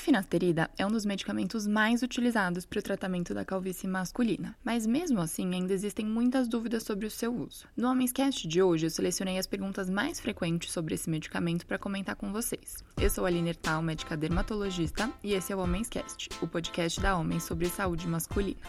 finasterida é um dos medicamentos mais utilizados para o tratamento da calvície masculina, mas mesmo assim ainda existem muitas dúvidas sobre o seu uso. No Homens Cast de hoje, eu selecionei as perguntas mais frequentes sobre esse medicamento para comentar com vocês. Eu sou a Aline Ertal, médica dermatologista, e esse é o Homens Cast, o podcast da Homens sobre saúde masculina.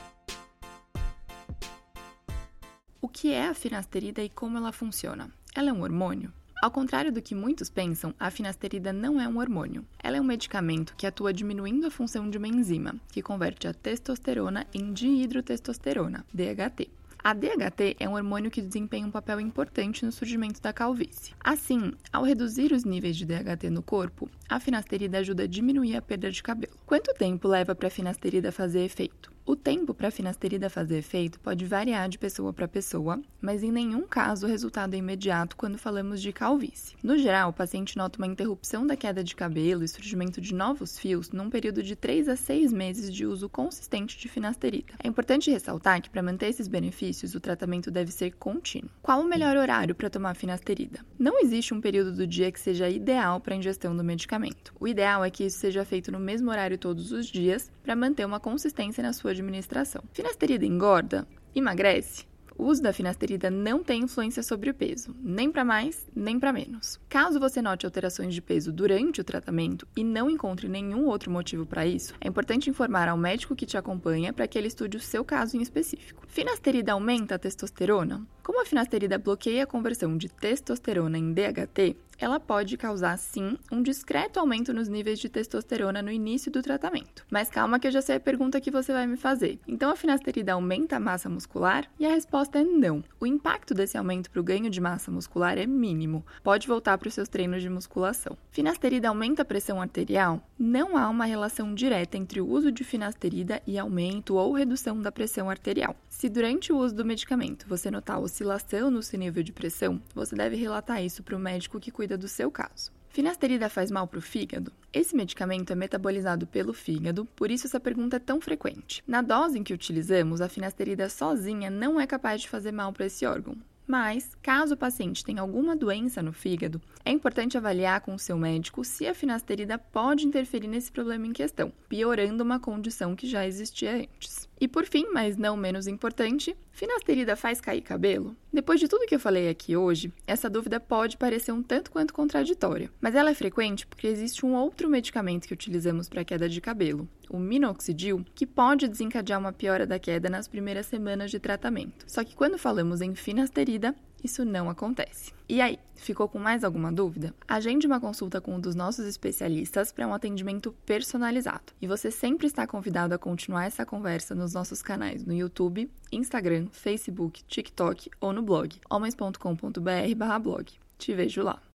O que é a finasterida e como ela funciona? Ela é um hormônio? Ao contrário do que muitos pensam, a finasterida não é um hormônio. Ela é um medicamento que atua diminuindo a função de uma enzima, que converte a testosterona em dihidrotestosterona, DHT. A DHT é um hormônio que desempenha um papel importante no surgimento da calvície. Assim, ao reduzir os níveis de DHT no corpo, a finasterida ajuda a diminuir a perda de cabelo. Quanto tempo leva para a finasterida fazer efeito? O tempo para a finasterida fazer efeito pode variar de pessoa para pessoa, mas em nenhum caso o resultado é imediato quando falamos de calvície. No geral, o paciente nota uma interrupção da queda de cabelo e surgimento de novos fios num período de 3 a 6 meses de uso consistente de finasterida. É importante ressaltar que para manter esses benefícios, o tratamento deve ser contínuo. Qual o melhor horário para tomar finasterida? Não existe um período do dia que seja ideal para a ingestão do medicamento. O ideal é que isso seja feito no mesmo horário todos os dias para manter uma consistência na sua administração. Finasterida engorda? Emagrece? O uso da finasterida não tem influência sobre o peso, nem para mais, nem para menos. Caso você note alterações de peso durante o tratamento e não encontre nenhum outro motivo para isso, é importante informar ao médico que te acompanha para que ele estude o seu caso em específico. Finasterida aumenta a testosterona? Como a finasterida bloqueia a conversão de testosterona em DHT, ela pode causar sim um discreto aumento nos níveis de testosterona no início do tratamento. Mas calma que eu já sei a pergunta que você vai me fazer. Então a finasterida aumenta a massa muscular? E a resposta é não. O impacto desse aumento para o ganho de massa muscular é mínimo. Pode voltar para os seus treinos de musculação. Finasterida aumenta a pressão arterial? Não há uma relação direta entre o uso de finasterida e aumento ou redução da pressão arterial. Se durante o uso do medicamento você notar oscilação no seu nível de pressão, você deve relatar isso para o médico que cuida do seu caso. Finasterida faz mal para o fígado? Esse medicamento é metabolizado pelo fígado, por isso essa pergunta é tão frequente. Na dose em que utilizamos, a finasterida sozinha não é capaz de fazer mal para esse órgão. Mas, caso o paciente tenha alguma doença no fígado, é importante avaliar com o seu médico se a finasterida pode interferir nesse problema em questão, piorando uma condição que já existia antes. E por fim, mas não menos importante, finasterida faz cair cabelo? Depois de tudo que eu falei aqui hoje, essa dúvida pode parecer um tanto quanto contraditória, mas ela é frequente porque existe um outro medicamento que utilizamos para queda de cabelo, o minoxidil, que pode desencadear uma piora da queda nas primeiras semanas de tratamento. Só que quando falamos em finasterida, isso não acontece. E aí, ficou com mais alguma dúvida? Agende uma consulta com um dos nossos especialistas para um atendimento personalizado. E você sempre está convidado a continuar essa conversa nos nossos canais no YouTube, Instagram, Facebook, TikTok ou no blog homens.com.br/blog. Te vejo lá.